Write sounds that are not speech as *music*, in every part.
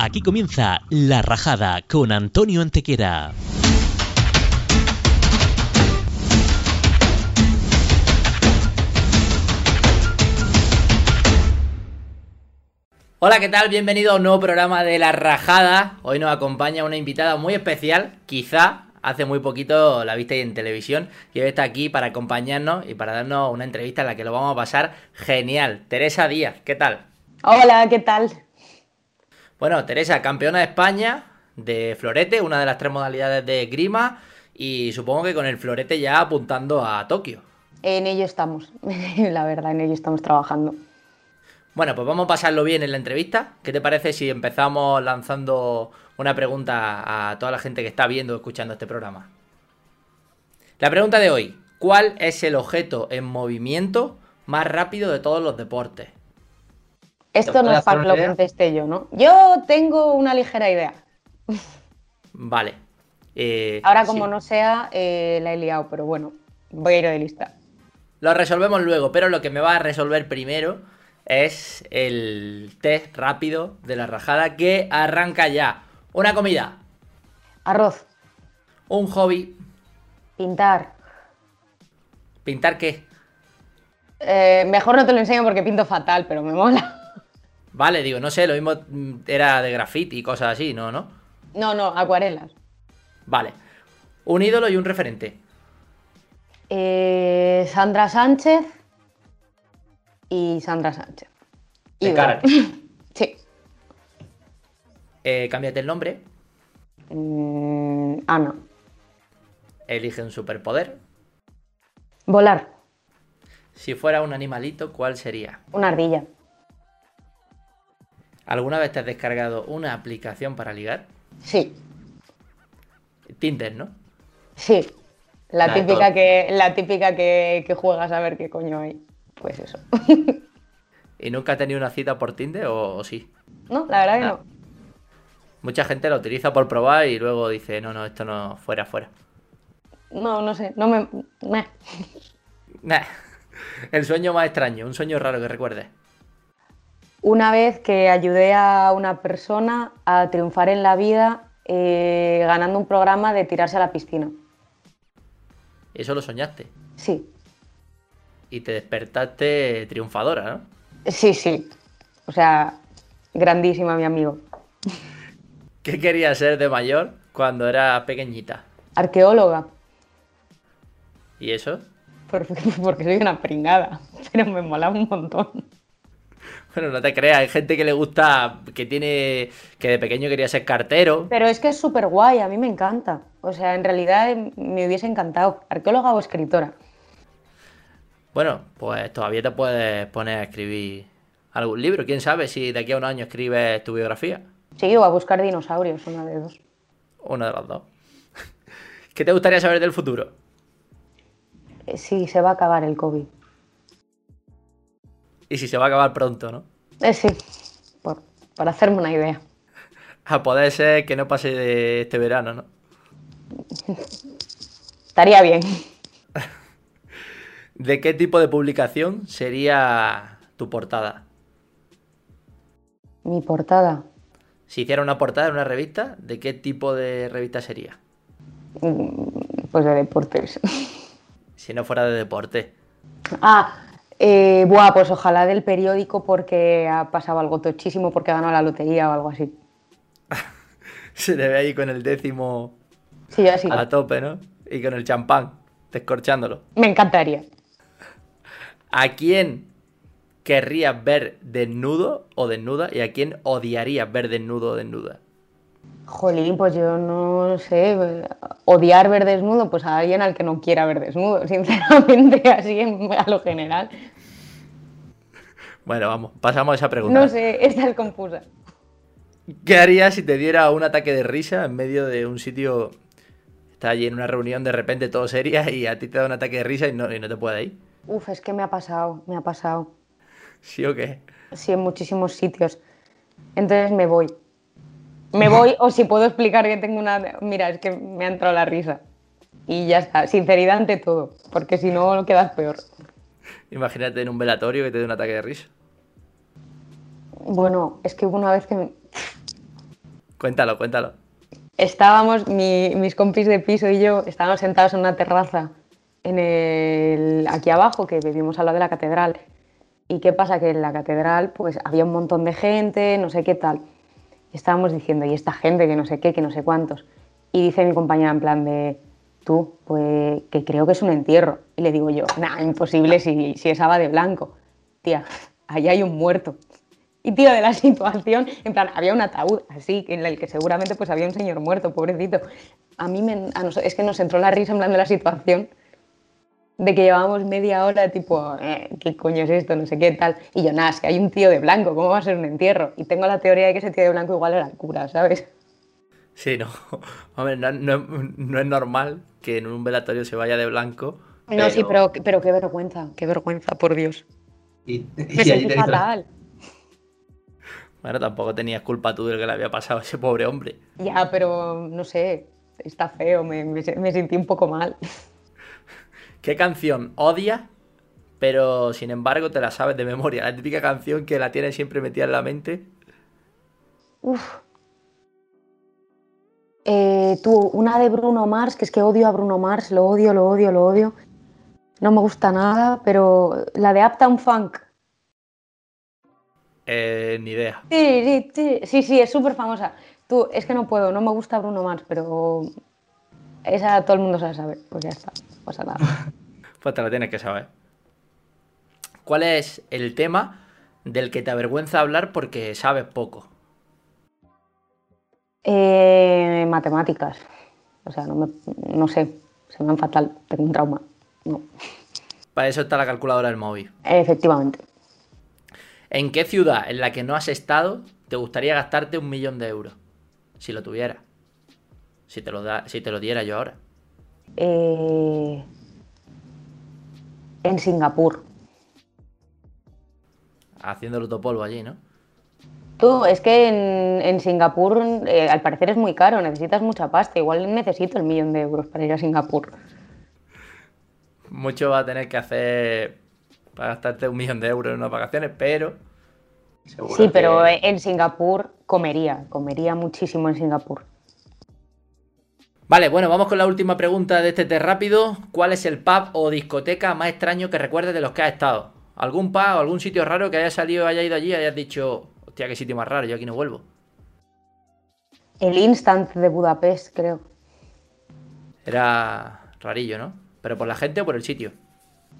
Aquí comienza La Rajada con Antonio Antequera. Hola, ¿qué tal? Bienvenido a un nuevo programa de La Rajada. Hoy nos acompaña una invitada muy especial, quizá hace muy poquito la viste en televisión y hoy está aquí para acompañarnos y para darnos una entrevista en la que lo vamos a pasar genial. Teresa Díaz, ¿qué tal? Hola, ¿qué tal? Bueno, Teresa, campeona de España de florete, una de las tres modalidades de grima y supongo que con el florete ya apuntando a Tokio. En ello estamos, *laughs* la verdad, en ello estamos trabajando. Bueno, pues vamos a pasarlo bien en la entrevista. ¿Qué te parece si empezamos lanzando una pregunta a toda la gente que está viendo o escuchando este programa? La pregunta de hoy, ¿cuál es el objeto en movimiento más rápido de todos los deportes? Esto no es para que lo conteste yo, ¿no? Yo tengo una ligera idea. Vale. Eh, Ahora, como no sea, eh, la he liado, pero bueno, voy a ir de lista. Lo resolvemos luego, pero lo que me va a resolver primero es el test rápido de la rajada que arranca ya. Una comida. Arroz. Un hobby. Pintar. ¿Pintar qué? Eh, mejor no te lo enseño porque pinto fatal, pero me mola. Vale, digo, no sé, lo mismo era de graffiti y cosas así, ¿no? ¿No? No, no, acuarelas. Vale. Un ídolo y un referente. Eh, Sandra Sánchez y Sandra Sánchez. De cara. *laughs* sí. Eh, cámbiate el nombre. Mm, Ana. Elige un superpoder. Volar. Si fuera un animalito, ¿cuál sería? Una ardilla. ¿Alguna vez te has descargado una aplicación para ligar? Sí. Tinder, ¿no? Sí. La típica, que, la típica que, juegas a ver qué coño hay. Pues eso. *laughs* ¿Y nunca has tenido una cita por Tinder o, sí? No, la verdad que no. Mucha gente lo utiliza por probar y luego dice, no, no, esto no, fuera, fuera. No, no sé, no me... *laughs* El sueño más extraño, un sueño raro que recuerdes. Una vez que ayudé a una persona a triunfar en la vida eh, ganando un programa de tirarse a la piscina. ¿Eso lo soñaste? Sí. Y te despertaste triunfadora, ¿no? Sí, sí. O sea, grandísima mi amigo. ¿Qué quería ser de mayor cuando era pequeñita? Arqueóloga. ¿Y eso? Porque, *laughs* porque soy una pringada, *laughs* pero me mola un montón. Bueno, no te creas, hay gente que le gusta, que tiene, que de pequeño quería ser cartero. Pero es que es súper guay, a mí me encanta. O sea, en realidad me hubiese encantado, arqueóloga o escritora. Bueno, pues todavía te puedes poner a escribir algún libro. ¿Quién sabe si de aquí a un año escribes tu biografía? Sí, o a buscar dinosaurios, una de dos. Una de las dos. *laughs* ¿Qué te gustaría saber del futuro? Eh, sí, se va a acabar el COVID. Y si se va a acabar pronto, ¿no? Eh, sí, por, para hacerme una idea. *laughs* A poder ser que no pase de este verano, ¿no? *laughs* Estaría bien. *laughs* ¿De qué tipo de publicación sería tu portada? Mi portada. Si hiciera una portada en una revista, ¿de qué tipo de revista sería? Mm, pues de deportes. Si no fuera de deporte. Ah, eh, buah, pues ojalá del periódico porque ha pasado algo tochísimo porque ha ganado la lotería o algo así. *laughs* Se te ve ahí con el décimo sí, así. a tope, ¿no? Y con el champán, descorchándolo. Me encantaría. ¿A quién querrías ver desnudo o desnuda y a quién odiarías ver desnudo o desnuda? Jolín, pues yo no sé, odiar ver desnudo, pues a alguien al que no quiera ver desnudo, *laughs* sinceramente, así a lo general. Bueno, vamos, pasamos a esa pregunta. No sé, esta es confusa. ¿Qué harías si te diera un ataque de risa en medio de un sitio, está allí en una reunión, de repente todo seria y a ti te da un ataque de risa y no, y no te puede ir? Uf, es que me ha pasado, me ha pasado. ¿Sí o qué? Sí, en muchísimos sitios. Entonces me voy. Me voy o si puedo explicar que tengo una... Mira, es que me ha entrado la risa. Y ya está, sinceridad ante todo, porque si no quedas peor. Imagínate en un velatorio que te dé un ataque de risa. Bueno, es que hubo una vez que Cuéntalo, cuéntalo. Estábamos, mi- mis compis de piso y yo, estábamos sentados en una terraza en el, aquí abajo, que vivimos al lado de la catedral. ¿Y qué pasa? Que en la catedral pues había un montón de gente, no sé qué tal. Y estábamos diciendo, y esta gente que no sé qué, que no sé cuántos. Y dice mi compañera en plan de, tú, pues que creo que es un entierro. Y le digo yo, nah, imposible si, si esa va de blanco. Tía, ahí hay un muerto. Y tío, de la *laughs* situación, en plan, había un ataúd así, en el que seguramente pues había un señor muerto, pobrecito. A mí me, a nos- es que nos entró la risa en plan de la situación, de que llevábamos media hora tipo, eh, ¿qué coño es esto? No sé qué tal. Y yo, nada, es que hay un tío de blanco, ¿cómo va a ser un entierro? Y tengo la teoría de que ese tío de blanco igual era el cura, ¿sabes? Sí, no. Hombre, no, no- no es normal que en un velatorio se vaya de blanco. No, sí, pero, pero qué vergüenza, qué vergüenza, por Dios. Y, Me y allí sentí fatal. Bueno, tampoco tenías culpa tú de lo que le había pasado a ese pobre hombre. Ya, pero no sé, está feo, me, me, me sentí un poco mal. ¿Qué canción odias, pero sin embargo te la sabes de memoria? La típica canción que la tienes siempre metida en la mente. Uf. Eh, tú, una de Bruno Mars, que es que odio a Bruno Mars, lo odio, lo odio, lo odio. No me gusta nada, pero la de Uptown Funk. Eh, ni idea. Sí, sí, sí, sí, sí, es súper famosa. Tú, es que no puedo, no me gusta Bruno Mars, pero esa todo el mundo se la sabe. Pues ya está, no pasa nada. *laughs* Pues te la tienes que saber. ¿Cuál es el tema del que te avergüenza hablar porque sabes poco? Eh, matemáticas. O sea, no, me, no sé, se me dan fatal, tengo un trauma. No, Para eso está la calculadora del móvil. efectivamente. ¿En qué ciudad en la que no has estado te gustaría gastarte un millón de euros? Si lo tuvieras. Si te lo, da, si te lo diera yo ahora. Eh, en Singapur. Haciendo el autopolvo allí, ¿no? Tú, es que en, en Singapur eh, al parecer es muy caro, necesitas mucha pasta. Igual necesito el millón de euros para ir a Singapur. Mucho va a tener que hacer para gastarte un millón de euros en unas vacaciones, pero seguro Sí, pero que- en Singapur comería, comería muchísimo en Singapur. Vale, bueno, vamos con la última pregunta de este test rápido. ¿Cuál es el pub o discoteca más extraño que recuerdes de los que has estado? ¿Algún pub o algún sitio raro que haya salido, haya ido allí y hayas dicho, hostia, qué sitio más raro, yo aquí no vuelvo? El Instant de Budapest, creo. Era rarillo, ¿no? ¿Pero por la gente o por el sitio?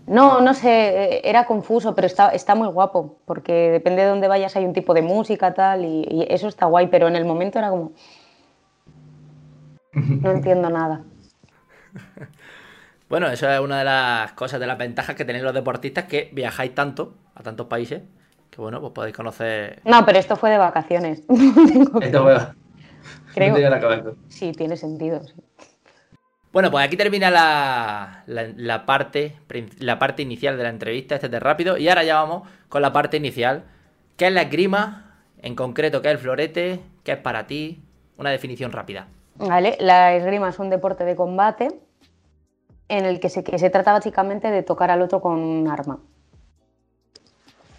No, no sé, eh, era confuso, pero está, está muy guapo, porque depende de dónde vayas hay un tipo de música tal, y, y eso está guay, pero en el momento era como... *laughs* No entiendo nada. *laughs* Bueno, eso es una de las cosas, de las ventajas que tenéis los deportistas, que viajáis tanto a tantos países, que bueno, pues podéis conocer... No, pero esto fue de vacaciones. *laughs* Esto me- Creo-. Sí, tiene sentido. sí. Bueno, pues aquí termina la, la- la parte, la parte inicial de la entrevista, este de rápido, y ahora ya vamos con la parte inicial, ¿qué es la esgrima? En concreto, ¿qué es el florete? ¿Qué es para ti? Una definición rápida. Vale, la esgrima es un deporte de combate en el que se, que se trata básicamente de tocar al otro con un arma.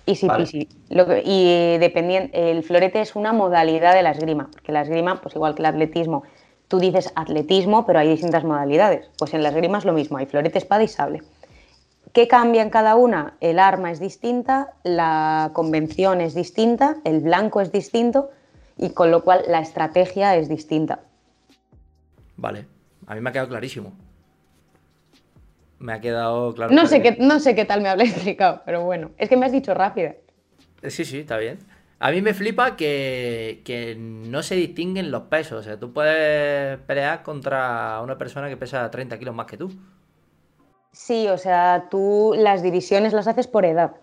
Easy Vale. peasy. Lo que- y dependiente, el florete es una modalidad de la esgrima, porque la esgrima, pues igual que el atletismo, tú dices atletismo, pero hay distintas modalidades. Pues en la esgrima es lo mismo, hay florete, espada y sable. ¿Qué cambia en cada una? El arma es distinta, la convención es distinta, el blanco es distinto y con lo cual la estrategia es distinta. Vale, a mí me ha quedado clarísimo. Me ha quedado claro. No sé, qué, no sé qué tal me habré *laughs* explicado, pero bueno, es que me has dicho rápida. Sí, sí, está bien. A mí me flipa que, que no se distinguen los pesos. O sea, tú puedes pelear contra una persona que pesa 30 kilos más que tú. Sí, o sea, tú las divisiones las haces por edad.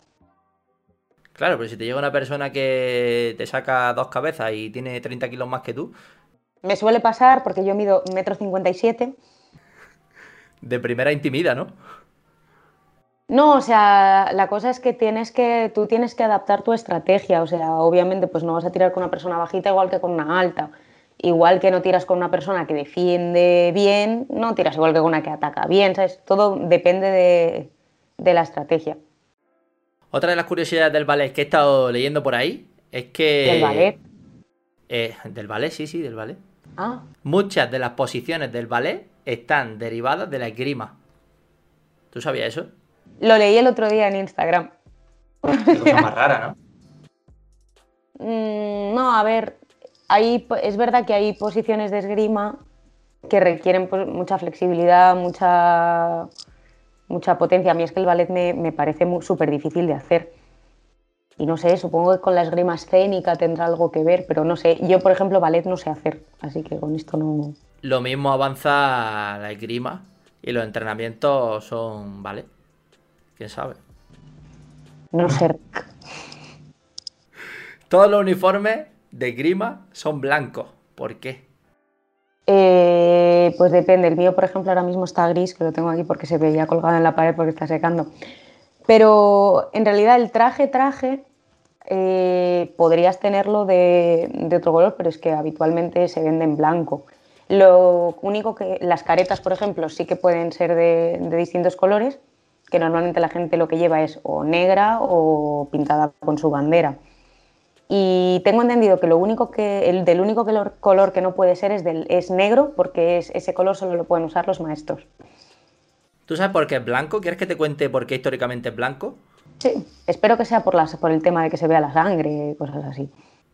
Claro, pero si te llega una persona que te saca dos cabezas y tiene 30 kilos más que tú, Me suele pasar porque yo mido metro cincuenta y siete. de primera intimida, ¿no? No, o sea, la cosa es que tienes que, tú tienes que adaptar tu estrategia. O sea, obviamente, pues no vas a tirar con una persona bajita igual que con una alta. Igual que no tiras con una persona que defiende bien, no tiras igual que con una que ataca bien, ¿sabes? Todo depende de, de la estrategia. Otra de las curiosidades del ballet que he estado leyendo por ahí es que. Del ballet. Eh, del ballet, sí, sí, del ballet. Ah, Muchas de las posiciones del ballet están derivadas de la esgrima. ¿Tú sabías eso? lo leí el otro día en Instagram. Qué cosa más rara, ¿no? Mm, no, a ver, hay, es verdad que hay posiciones de esgrima que requieren pues, mucha flexibilidad, mucha, mucha potencia. A mí es que el ballet me, me parece súper difícil de hacer. Y no sé, supongo que con la esgrima escénica tendrá algo que ver, pero no sé. Yo, por ejemplo, ballet no sé hacer, así que con esto no. Lo mismo avanza la esgrima y los entrenamientos son ballet. ¿Quién sabe? No sé. Todos los uniformes de esgrima son blancos. ¿Por qué? Eh, pues depende. El mío, por ejemplo, ahora mismo está gris, que lo tengo aquí porque se veía colgado en la pared porque está secando. Pero en realidad el traje, traje, eh, podrías tenerlo de, otro color, pero es que habitualmente se vende en blanco. Lo único que las caretas, por ejemplo, sí que pueden ser de, de distintos colores, que normalmente la gente lo que lleva es o negra o pintada con su bandera. Y tengo entendido que lo único que el único color, color que no puede ser es del es negro, porque es, ese color solo lo pueden usar los maestros. ¿Tú sabes por qué es blanco? ¿Quieres que te cuente por qué históricamente es blanco? Sí, espero que sea por, las, por el tema de que se vea la sangre, cosas así.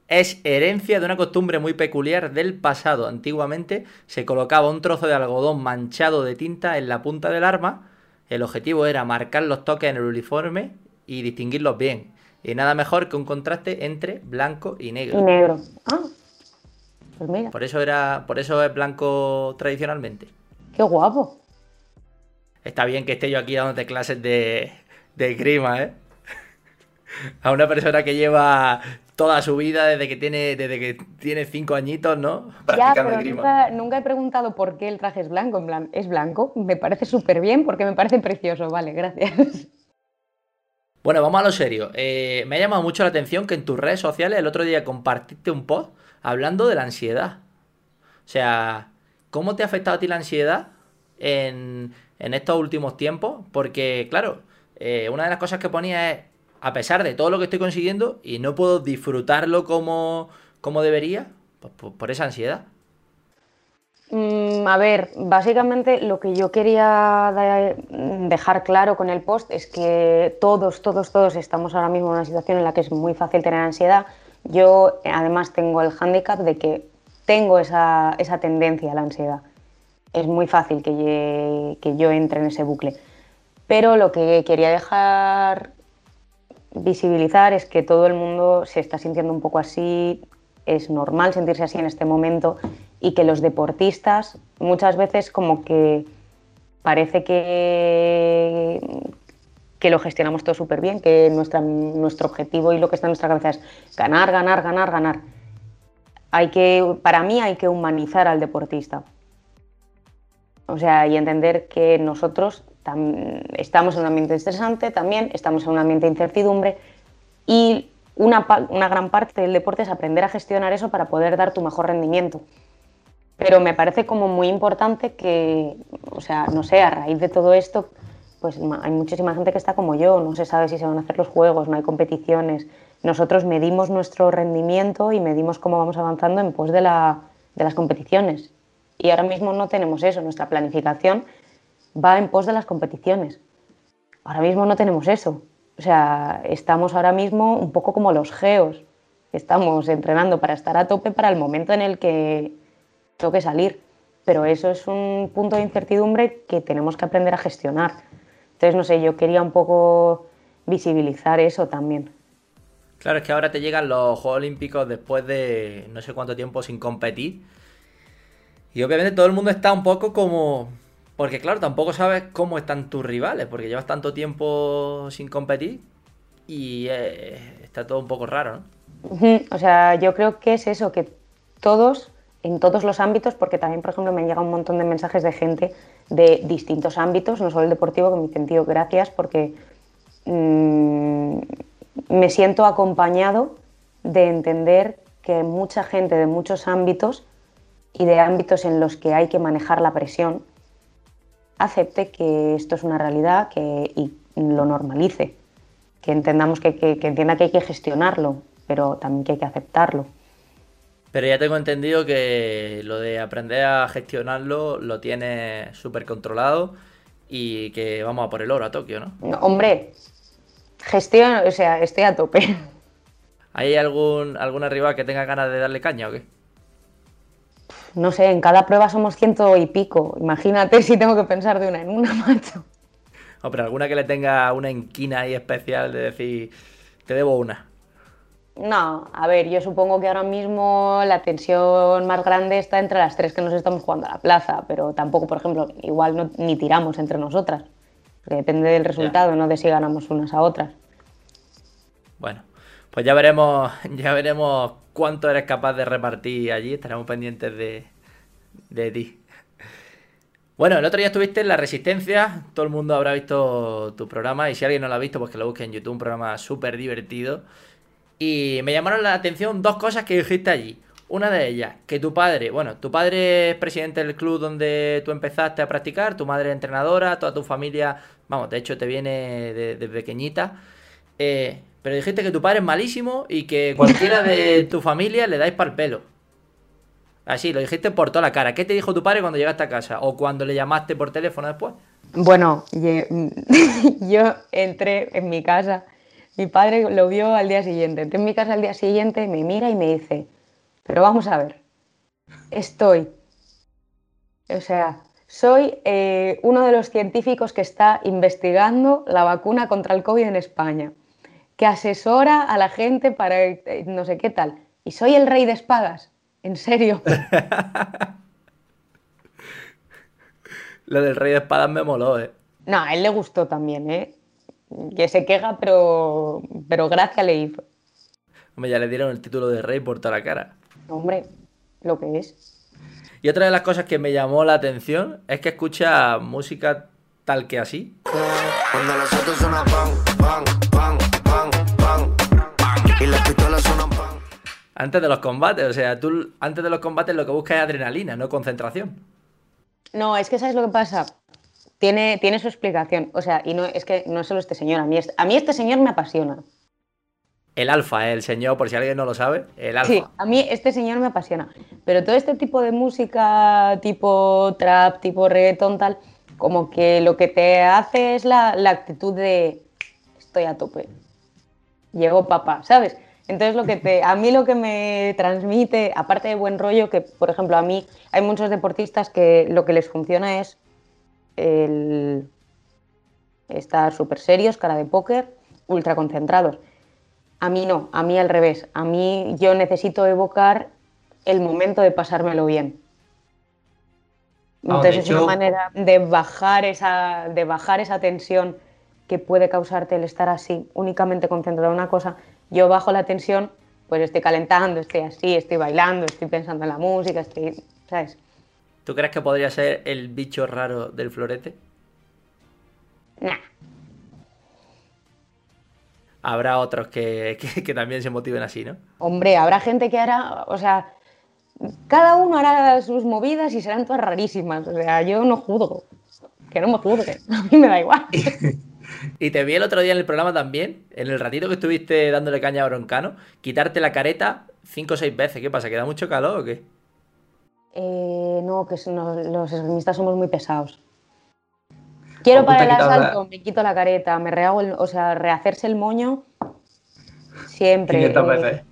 Es herencia de una costumbre muy peculiar del pasado. Antiguamente se colocaba un trozo de algodón manchado de tinta en la punta del arma. El objetivo era marcar los toques en el uniforme y distinguirlos bien. Y nada mejor que un contraste entre blanco y negro. Y negro. Ah, pues mira, Por eso era, por eso es blanco tradicionalmente. qué guapo. Está bien que esté yo aquí dándote clases de, de esgrima, ¿eh? *laughs* A una persona que lleva toda su vida desde que tiene, desde que tiene cinco añitos, ¿no? Ya, pero nunca, nunca he preguntado por qué el traje es blanco. En plan, es blanco, me parece súper bien porque me parece precioso. Vale, gracias. *laughs* Bueno, vamos a lo serio. Eh, me ha llamado mucho la atención que en tus redes sociales el otro día compartiste un post hablando de la ansiedad. O sea, ¿cómo te ha afectado a ti la ansiedad en, en estos últimos tiempos? Porque, claro, eh, una de las cosas que ponía es, a pesar de todo lo que estoy consiguiendo y no puedo disfrutarlo como, como debería, pues por, por esa ansiedad. Mm, a ver, básicamente lo que yo quería dejar claro con el post es que todos, todos, todos estamos ahora mismo en una situación en la que es muy fácil tener ansiedad. Yo además tengo el hándicap de que tengo esa, esa tendencia a la ansiedad. Es muy fácil que, yo entre en ese bucle. Pero lo que quería dejar visibilizar es que todo el mundo se está sintiendo un poco así, es normal sentirse así en este momento y que los deportistas muchas veces como que parece que, que lo gestionamos todo súper bien, que nuestra, nuestro objetivo y lo que está en nuestra cabeza es ganar, ganar, ganar, ganar. Hay que, para mí hay que humanizar al deportista. O sea, y entender que nosotros tam- estamos en un ambiente estresante también, estamos en un ambiente de incertidumbre y una, una gran parte del deporte es aprender a gestionar eso para poder dar tu mejor rendimiento. Pero me parece como muy importante que, o sea, no sé, a raíz de todo esto, pues hay muchísima gente que está como yo, no se sabe si se van a hacer los juegos, no hay competiciones. Nosotros medimos nuestro rendimiento y medimos cómo vamos avanzando en pos de, la- de las competiciones. Y ahora mismo no tenemos eso, nuestra planificación va en pos de las competiciones. Ahora mismo no tenemos eso. O sea, estamos ahora mismo un poco como los geos. Estamos entrenando para estar a tope para el momento en el que toque salir. Pero eso es un punto de incertidumbre que tenemos que aprender a gestionar. Entonces, no sé, yo quería un poco visibilizar eso también. Claro, es que ahora te llegan los Juegos Olímpicos después de no sé cuánto tiempo sin competir. Y obviamente todo el mundo está un poco como... Porque claro, tampoco sabes cómo están tus rivales, porque llevas tanto tiempo sin competir y eh, está todo un poco raro, ¿no? O sea, yo creo que es eso, que todos, en todos los ámbitos, porque también, por ejemplo, me han llegado un montón de mensajes de gente de distintos ámbitos, no solo el deportivo, que me dicen, tío, gracias, porque mm, me siento acompañado de entender que mucha gente de muchos ámbitos y de ámbitos en los que hay que manejar la presión, acepte que esto es una realidad que, y lo normalice, que entendamos que, que- que entienda que hay que gestionarlo, pero también que hay que aceptarlo. Pero ya tengo entendido que lo de aprender a gestionarlo lo tienes súper controlado y que vamos a por el oro a Tokio, ¿no? No, hombre, gestión, o sea, estoy a tope. ¿Hay algún, alguna rival que tenga ganas de darle caña o qué? No sé, en cada prueba somos ciento y pico. Imagínate si tengo que pensar de una en una, *laughs* macho. O pero alguna que le tenga una enquina ahí especial de decir, te debo una. No, a ver, yo supongo que ahora mismo la tensión más grande está entre las tres que nos estamos jugando a la plaza, pero tampoco, por ejemplo, igual no, ni tiramos entre nosotras. Depende del resultado, no de si ganamos unas a otras. Pues ya veremos, ya veremos cuánto eres capaz de repartir allí. Estaremos pendientes de, de ti. Bueno, el otro día estuviste en La Resistencia. Todo el mundo habrá visto tu programa. Y si alguien no lo ha visto, pues que lo busque en YouTube. Un programa súper divertido. Y me llamaron la atención dos cosas que dijiste allí. Una de ellas, que tu padre, bueno, tu padre es presidente del club donde tú empezaste a practicar, tu madre es entrenadora, toda tu familia, vamos, de hecho te viene de, pequeñita. Eh, pero dijiste que tu padre es malísimo y que cualquiera de *laughs* tu familia le dais para el pelo. Así, lo dijiste por toda la cara. ¿Qué te dijo tu padre cuando llegaste a casa? ¿O cuando le llamaste por teléfono después? Bueno, *laughs* yo entré en mi casa mi padre lo vio al día siguiente. Entré en mi casa al día siguiente, me mira y me dice, pero vamos a ver, estoy, o sea, soy eh, uno de los científicos que está investigando la vacuna contra el COVID en España, que asesora a la gente para eh, no sé qué tal. Y soy el rey de espadas, en serio. *laughs* Lo del rey de espadas me moló, ¿eh? No, a él le gustó también, ¿eh? que se queja, pero, pero gracia le hizo. Hombre, ya le dieron el título de rey por toda la cara. Hombre, lo que es. Y otra de las cosas que me llamó la atención es que escucha música tal que así. Antes de los combates, o sea, tú antes de los combates lo que buscas es adrenalina, no concentración. No, es que sabes lo que pasa tiene, tiene su explicación. O sea, y no es que no es solo este señor, a mí, a mí este señor me apasiona. El alfa, ¿eh? el señor, por si alguien no lo sabe, el alfa. Sí, a mí este señor me apasiona. Pero todo este tipo de música, tipo trap, tipo reggaeton, tal, como que lo que te hace es la, la actitud de estoy a tope. Llegó papá, ¿sabes? Entonces lo que te, a mí lo que me transmite, aparte de buen rollo, que por ejemplo a mí hay muchos deportistas que lo que les funciona es el estar súper serios, cara de póker, ultra concentrados. A mí no, a mí al revés. A mí yo necesito evocar el momento de pasármelo bien. Entonces es una manera de bajar, esa, de bajar esa tensión que puede causarte el estar así, únicamente concentrado en una cosa. Yo bajo la tensión, pues estoy calentando, estoy así, estoy bailando, estoy pensando en la música, estoy, ¿sabes? ¿Tú crees que podría ser el bicho raro del florete? Nah. Habrá otros que, *laughs* también se motiven así, ¿no? Hombre, habrá gente que hará, o sea, cada uno hará sus movidas y serán todas rarísimas. O sea, yo no juzgo. Que no me juzgue. *laughs* A mí me da igual. *laughs* y te vi el otro día en el programa también, en el ratito que estuviste dándole caña a Broncano, quitarte la careta cinco o seis veces. ¿Qué pasa? ¿Queda mucho calor o qué? Eh, no, que los esgrimistas somos muy pesados. Quiero para el asalto, me quito la careta, me rehago, o sea, rehacerse el moño siempre. Eh,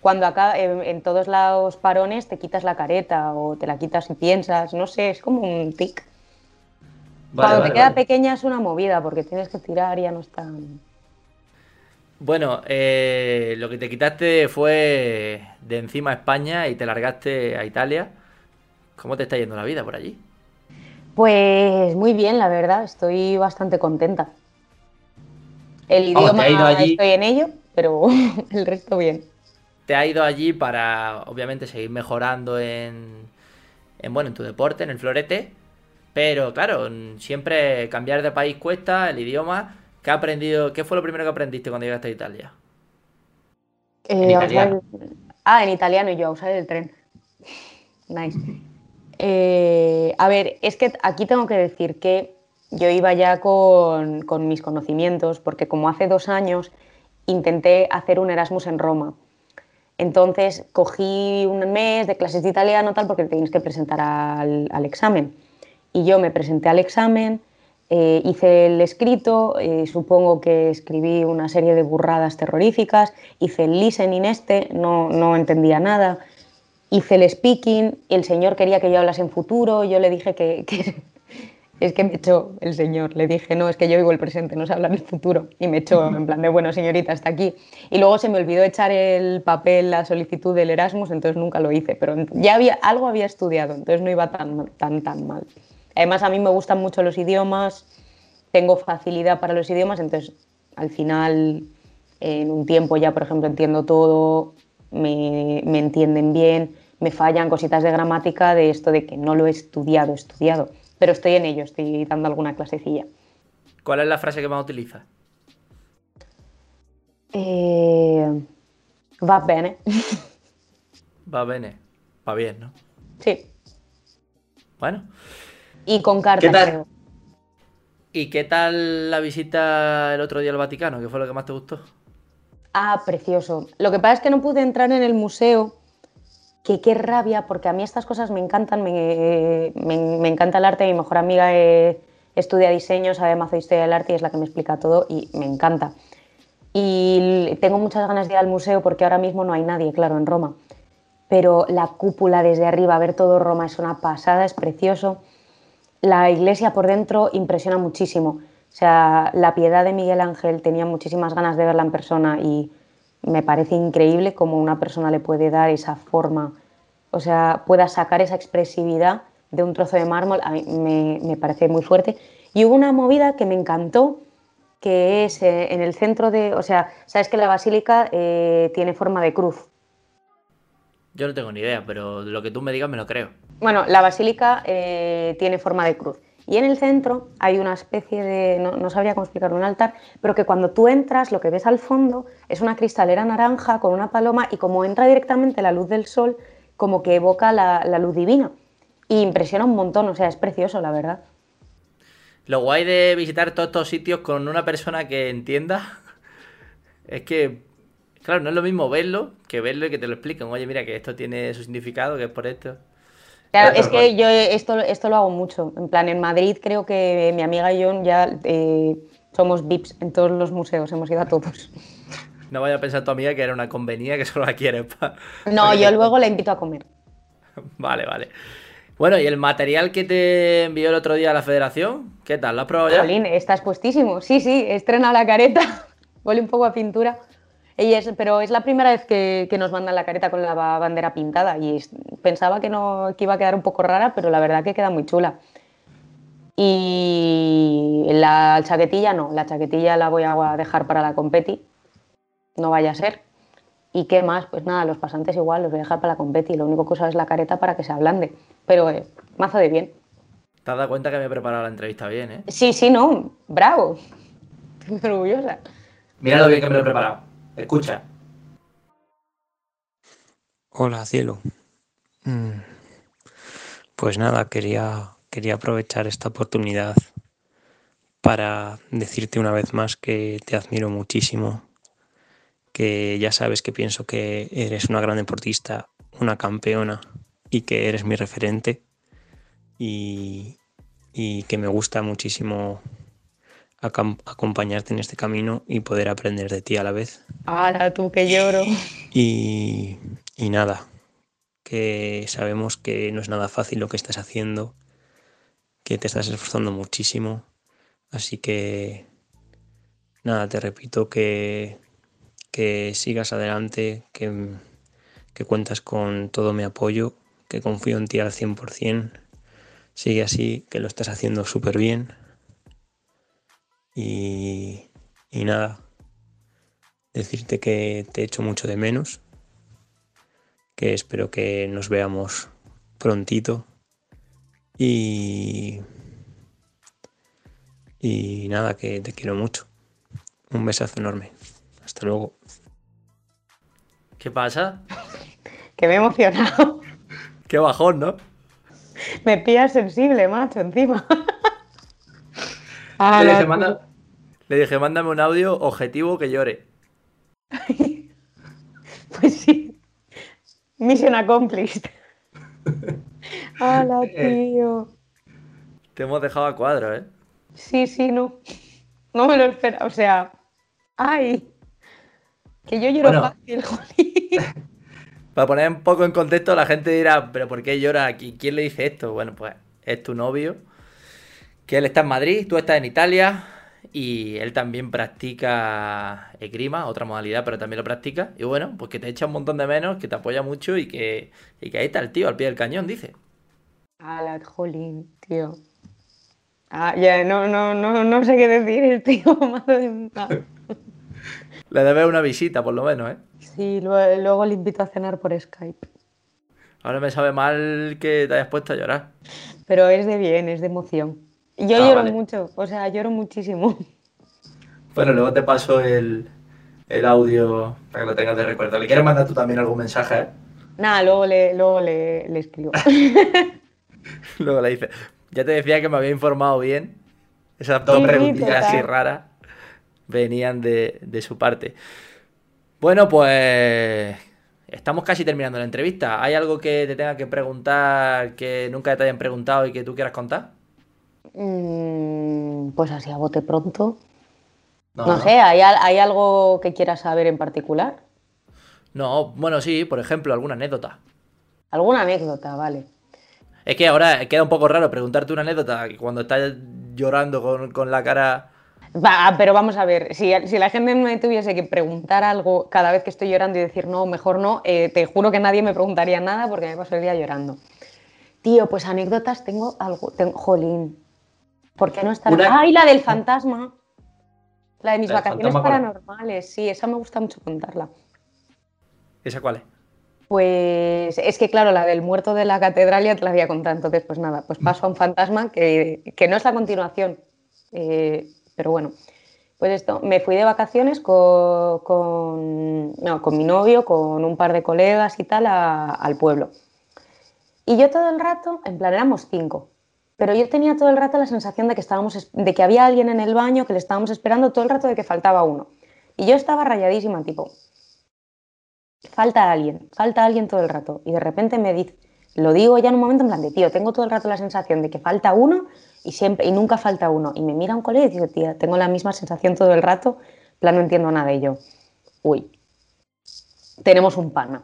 cuando acá en, todos los parones te quitas la careta o te la quitas y piensas, no sé, es como un tic. Cuando te queda pequeña es una movida porque tienes que tirar y ya no está. Bueno, eh, lo que te quitaste fue de encima a España y te largaste a Italia. ¿Cómo te está yendo la vida por allí? Pues muy bien, la verdad, estoy bastante contenta. El idioma estoy en ello, pero *laughs* el resto bien. Te ha ido allí para, obviamente, seguir mejorando en, en, bueno, en tu deporte, en el florete. Pero claro, siempre cambiar de país cuesta, el idioma ¿Qué aprendido? ¿Qué fue lo primero que aprendiste cuando llegaste a Italia? Eh, ah, en italiano y yo, a usar el tren. Nice. Eh, a ver, es que aquí tengo que decir que yo iba ya con, con, mis conocimientos, porque como hace dos años intenté hacer un Erasmus en Roma. Entonces cogí un mes de clases de italiano tal porque tenías que presentar al, al examen. Y yo me presenté al examen, eh, hice el escrito, eh, supongo que escribí una serie de burradas terroríficas, hice el listening este, no, no entendía nada, hice el speaking, el señor quería que yo hablase en futuro, yo le dije que, que *laughs* es que me echó el señor, le dije, no, es que yo vivo el presente, no sé hablar el futuro, y me echó en plan de, bueno, señorita, hasta aquí. Y luego se me olvidó echar el papel, la solicitud del Erasmus, entonces nunca lo hice, pero ya había, algo había estudiado, entonces no iba tan, tan, tan mal. Además, a mí me gustan mucho los idiomas, tengo facilidad para los idiomas, entonces al final, en un tiempo ya, por ejemplo, entiendo todo, me, me entienden bien, me fallan cositas de gramática de esto de que no lo he estudiado, estudiado pero estoy en ello, estoy dando alguna clasecilla. ¿Cuál es la frase que más utilizas? Eh, va bene. Va bene. Va bien, ¿no? Sí. Bueno. Y con cartas, creo. ¿Y qué tal la visita el otro día al Vaticano? ¿Qué fue lo que más te gustó? Ah, precioso. Lo que pasa es que no pude entrar en el museo, que qué rabia, porque a mí estas cosas me encantan, me, me- me encanta el arte, mi mejor amiga eh, estudia diseño, sabe mazo de historia del arte y es la que me explica todo y me encanta. Y tengo muchas ganas de ir al museo porque ahora mismo no hay nadie, claro, en Roma. Pero la cúpula desde arriba, ver todo Roma es una pasada, es precioso. La iglesia por dentro impresiona muchísimo. O sea, la piedad de Miguel Ángel tenía muchísimas ganas de verla en persona y me parece increíble cómo una persona le puede dar esa forma, o sea, pueda sacar esa expresividad de un trozo de mármol, a mí me, me parece muy fuerte. Y hubo una movida que me encantó, que es eh, en el centro de, o sea, sabes que la basílica eh, tiene forma de cruz. Yo no tengo ni idea, pero lo que tú me digas me lo creo. Bueno, la basílica eh, tiene forma de cruz. Y en el centro hay una especie de, no, no sabría cómo explicar, un altar, pero que cuando tú entras, lo que ves al fondo es una cristalera naranja con una paloma y como entra directamente la luz del sol, como que evoca la, la luz divina. Y impresiona un montón, o sea, es precioso, la verdad. Lo guay de visitar todos estos sitios con una persona que entienda *laughs* es que, claro, no es lo mismo verlo que verlo y que te lo expliquen. Oye, mira que esto tiene su significado, que es por esto. Claro, es que yo esto, esto lo hago mucho. En plan, en Madrid creo que mi amiga y yo ya eh, somos VIPs en todos los museos, hemos ido a todos. No vaya a pensar tu amiga que era una convenía que solo la quieres pa- No, yo luego la invito a comer. *laughs* Vale, vale. Bueno, ¿y el material que te envió el otro día a la federación? ¿Qué tal? ¿Lo has probado ya? Jolín, estás puestísimo. Sí, sí, estrena la careta. *laughs* Huele un poco a pintura. Y es, pero es la primera vez que, que nos mandan la careta con la ba- bandera pintada. Y pensaba que, no, que iba a quedar un poco rara, pero la verdad que queda muy chula. Y la chaquetilla no, la chaquetilla la voy a dejar para la competi. No vaya a ser. ¿Y qué más? Pues nada, los pasantes igual los voy a dejar para la competi. Lo único que uso es la careta para que se ablande. Pero eh, mazo de bien. Te has dado cuenta que me he preparado la entrevista bien, ¿eh? Sí, sí, no, bravo. *laughs* Estoy muy orgullosa. Mira lo bien que me lo he preparado. Escucha. Hola, cielo. Mm, Pues nada, quería, quería aprovechar esta oportunidad para decirte una vez más que te admiro muchísimo, que ya sabes que pienso que eres una gran deportista, una campeona y que eres mi referente y, y que me gusta muchísimo acompañarte en este camino y poder aprender de ti a la vez. Ahora tú que lloro. Y, y nada, que sabemos que no es nada fácil lo que estás haciendo, que te estás esforzando muchísimo. Así que nada, te repito que, que sigas adelante, que, que cuentas con todo mi apoyo, que confío en ti al 100%. Sigue así, que lo estás haciendo súper bien. Y, y nada, decirte que te echo mucho de menos, que espero que nos veamos prontito y y nada, que te quiero mucho. Un besazo enorme. Hasta luego. ¿Qué pasa? *laughs* Que me he emocionado. Qué bajón, ¿no? Me pillas sensible, macho, encima. *laughs* Le Ahora dije, manda- Le dije, mándame un audio objetivo que llore. *laughs* Pues sí. Mission accomplished. *laughs* Hola, Eh. tío. Te hemos dejado a cuadro, ¿eh? Sí, sí, no. No me lo espera. O sea, ay. Que yo lloro Bueno. fácil, *laughs* jolín. Para poner un poco en contexto, la gente dirá, pero ¿por qué llora aquí? ¿Quién le dice esto? Bueno, pues es tu novio, que él está en Madrid, tú estás en Italia y él también practica esgrima, otra modalidad, pero también lo practica. Y bueno, pues que te echa un montón de menos, que te apoya mucho y que, y que ahí está el tío al pie del cañón, dice. Ala, jolín, tío. Ah, ya, no, no, no, no sé qué decir, tío. *laughs* madre mía. Le debes una visita, por lo menos, ¿eh? Sí, luego, luego le invito a cenar por Skype. Ahora me sabe mal que te hayas puesto a llorar. Pero es de bien, es de emoción. Yo Ah, lloro vale. mucho, o sea, lloro muchísimo. *laughs* Bueno, luego te paso el, el audio para que lo tengas de recuerdo. ¿Le quieres mandar tú también algún mensaje? eh? Nada, luego le, luego le, le escribo. *laughs* *laughs* Luego le dice, ya te decía que me había informado bien. Esas dos Sí, preguntillas así raras venían de, de su parte. Bueno, pues estamos casi terminando la entrevista. ¿Hay algo que te tenga que preguntar que nunca te hayan preguntado y que tú quieras contar? Mm, pues así a bote pronto. No, No, sé, ¿hay, al- ¿hay algo que quieras saber en particular? No, bueno, sí, por ejemplo, alguna anécdota. ¿Alguna anécdota? Vale. Es que ahora queda un poco raro preguntarte una anécdota cuando estás llorando con, con la cara... Va, pero vamos a ver, si, si la gente me tuviese que preguntar algo cada vez que estoy llorando y decir no, mejor no, eh, te juro que nadie me preguntaría nada porque me paso el día llorando. Tío, pues anécdotas tengo algo. Tengo, jolín. ¿Por qué no está? Una- ¡Ay, la del fantasma! La de mis La vacaciones paranormales, sí, esa me gusta mucho contarla. ¿Esa cuál es? Pues es que, claro, la del muerto de la catedral ya te la había contado, entonces, pues nada, pues paso a un fantasma que, que no es la continuación, eh, pero bueno. Pues esto, me fui de vacaciones con, con, no, con mi novio, con un par de colegas y tal a- al pueblo. Y yo todo el rato, en plan, éramos cinco, pero yo tenía todo el rato la sensación de que, estábamos, es- de que había alguien en el baño, que le estábamos esperando todo el rato de que faltaba uno. Y yo estaba rayadísima, tipo, falta alguien, falta alguien todo el rato. Y de repente me dice, lo digo ya en un momento en plan de, tío, tengo todo el rato la sensación de que falta uno y, siempre, y nunca falta uno. Y me mira un colega y dice, tía, tengo la misma sensación todo el rato, plan no entiendo nada. Y yo, uy, tenemos un pana.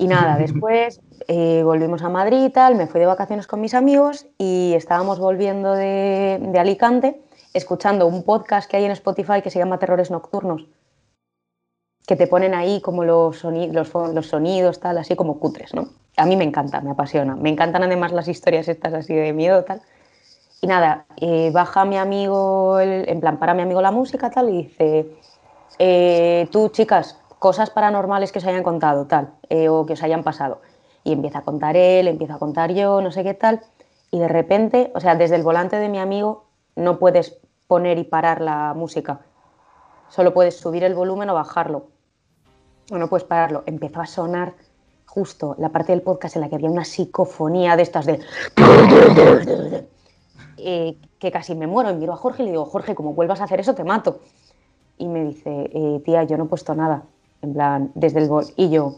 Y nada, *laughs* después eh, volvimos a Madrid y tal, me fui de vacaciones con mis amigos y estábamos volviendo de, de Alicante escuchando un podcast que hay en Spotify que se llama Terrores Nocturnos que te ponen ahí como los, soni- los, fo- los sonidos, tal, así como cutres, ¿no? A mí me encanta, me apasiona. Me encantan además las historias estas así de miedo, tal. Y nada, eh, baja mi amigo, el- en plan, para mi amigo la música, tal, y dice, eh, tú, chicas, cosas paranormales que os hayan contado, tal, eh, o que os hayan pasado. Y empieza a contar él, empieza a contar yo, no sé qué tal, y de repente, o sea, desde el volante de mi amigo no puedes poner y parar la música. Solo puedes subir el volumen o bajarlo. O no puedes pararlo. Empezó a sonar justo la parte del podcast en la que había una psicofonía de estas de... *laughs* Eh, que casi me muero. Y miro a Jorge y le digo, Jorge, como vuelvas a hacer eso, te mato. Y me dice, eh, tía, yo no he puesto nada. En plan, desde el bol. Y yo,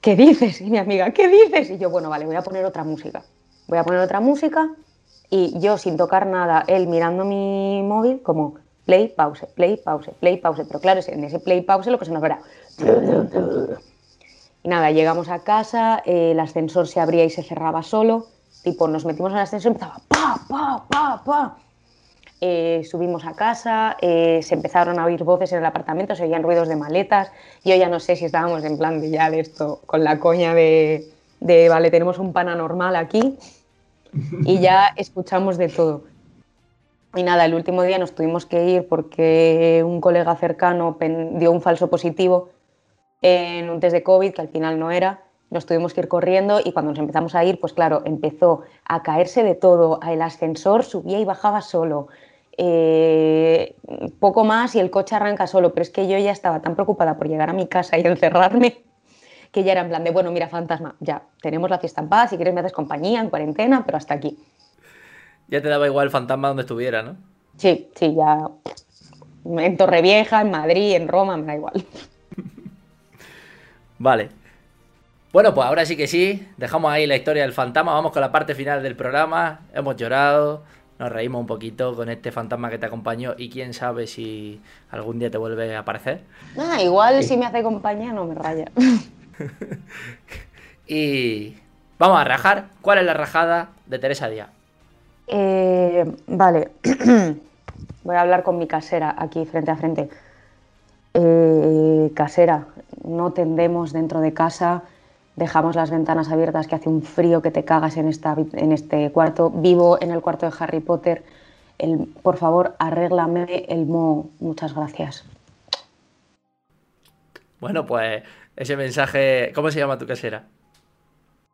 ¿qué dices? Y mi amiga, ¿qué dices? Y yo, bueno, vale, voy a poner otra música. Voy a poner otra música y yo sin tocar nada, él mirando mi móvil como play, pause, play, pause, play, pause. Pero claro, en ese play, pause lo que se nos verá. Y nada, llegamos a casa, eh, el ascensor se abría y se cerraba solo. Tipo, nos metimos en el ascensor y empezaba pa, pa, pa, pa. Eh, subimos a casa, eh, se empezaron a oír voces en el apartamento, se oían ruidos de maletas. Yo ya no sé si estábamos en plan de ya de esto, con la coña de, de vale, tenemos un pana normal aquí. Y ya escuchamos de todo. Y nada, el último día nos tuvimos que ir porque un colega cercano dio un falso positivo en un test de COVID, que al final no era. Nos tuvimos que ir corriendo y cuando nos empezamos a ir, pues claro, empezó a caerse de todo. El ascensor subía y bajaba solo. Eh, poco más y el coche arranca solo. Pero es que yo ya estaba tan preocupada por llegar a mi casa y *laughs* encerrarme que ya era en plan de, bueno, mira, fantasma, ya, tenemos la fiesta en paz, si quieres me haces compañía, en cuarentena, pero hasta aquí. Ya te daba igual el fantasma donde estuviera, ¿no? Sí, sí, ya en Torrevieja, en Madrid, en Roma, me da igual. *laughs* Vale. Bueno, pues ahora sí que sí, dejamos ahí la historia del fantasma, vamos con la parte final del programa. Hemos llorado, nos reímos un poquito con este fantasma que te acompañó y quién sabe si algún día te vuelve a aparecer. Ah, igual si me hace compañía no me raya. *laughs* y vamos a rajar. ¿Cuál es la rajada de Teresa Díaz? Eh, vale, *clears throat* voy a hablar con mi casera aquí frente a frente. Eh, casera, no tendemos dentro de casa, dejamos las ventanas abiertas que hace un frío que te cagas en, esta, en este cuarto. Vivo en el cuarto de Harry Potter. El, por favor, arréglame el mo. Muchas gracias. Bueno, pues ese mensaje. ¿Cómo se llama tu casera?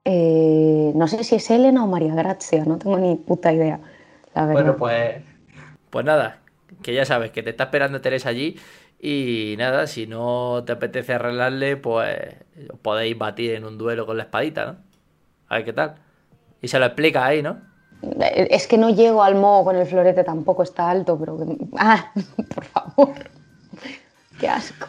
Eh, no sé si es Elena o María Grazia, no tengo ni puta idea. La verdad. Bueno, pues. Pues nada, que ya sabes que te está esperando Teresa allí y nada, si no te apetece arreglarle, pues podéis batir en un duelo con la espadita, ¿no? A ver qué tal. Y se lo explica ahí, ¿no? Es que no llego al moho con el florete, tampoco está alto, pero... Ah, *laughs* por favor. Qué asco.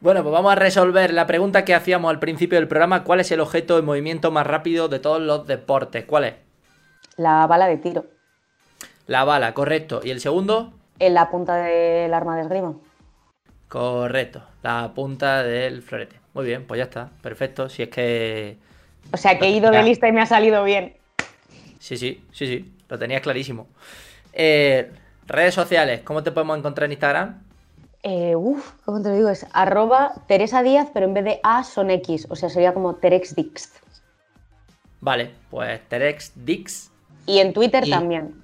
Bueno, pues vamos a resolver la pregunta que hacíamos al principio del programa. ¿Cuál es el objeto de movimiento más rápido de todos los deportes? ¿Cuál es? La bala de tiro. La bala, correcto. ¿Y el segundo? En la punta del arma de esgrima. Correcto, la punta del florete. Muy bien, pues ya está, perfecto. Si es que. O sea que he ido de lista y me ha salido bien. Sí, sí, sí, sí, lo tenías clarísimo. Eh, redes sociales, ¿cómo te podemos encontrar en Instagram? Eh, uf, ¿cómo te lo digo? Es arroba Teresa Díaz, pero en vez de A son X, o sea, sería como TerexDix. Vale, pues TerexDix. Y en Twitter también.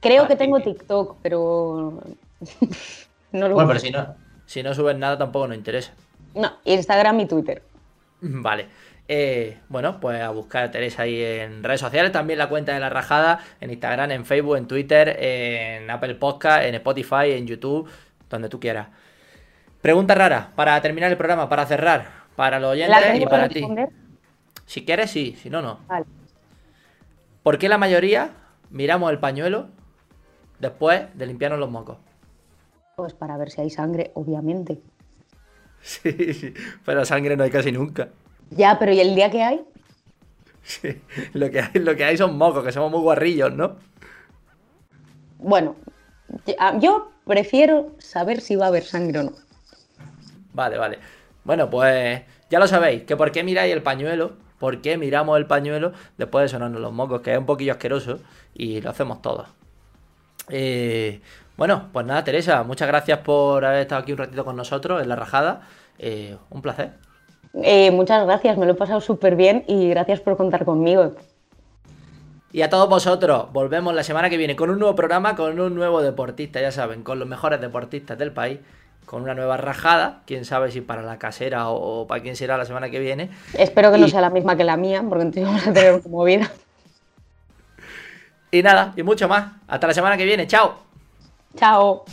Creo que tengo TikTok, pero *laughs* no lo Bueno, pero si no, si no subes nada tampoco nos interesa. No, Instagram y Twitter. *laughs* Vale. Eh, bueno, pues a buscar a Teresa ahí en redes sociales, también la cuenta de la rajada, en Instagram, en Facebook, en Twitter, en Apple Podcast, en Spotify, en YouTube, donde tú quieras. Pregunta rara, para terminar el programa, para cerrar, para los oyentes y para ti. Si quieres, sí, si no, no. Vale. ¿Por qué la mayoría miramos el pañuelo después de limpiarnos los mocos? Pues para ver si hay sangre, obviamente. Sí, sí, pero sangre no hay casi nunca. Ya, pero ¿y el día que hay? Sí, lo que hay, lo que hay son mocos, que somos muy guarrillos, ¿no? Bueno, yo prefiero saber si va a haber sangre o no. Vale, vale. Bueno, pues ya lo sabéis, que por qué miráis el pañuelo, por qué miramos el pañuelo después de sonarnos los mocos, que es un poquillo asqueroso y lo hacemos todos. Eh, bueno, pues nada, Teresa, muchas gracias por haber estado aquí un ratito con nosotros en la rajada. Eh, un placer. Eh, muchas gracias, me lo he pasado súper bien y gracias por contar conmigo. Y a todos vosotros, volvemos la semana que viene con un nuevo programa, con un nuevo deportista, ya saben, con los mejores deportistas del país, con una nueva rajada, quién sabe si para la casera o, para quién será la semana que viene. Espero que no sea la misma que la mía, porque entonces *laughs* vamos a tener como vida. Y nada, y mucho más. Hasta la semana que viene, chao. Chao.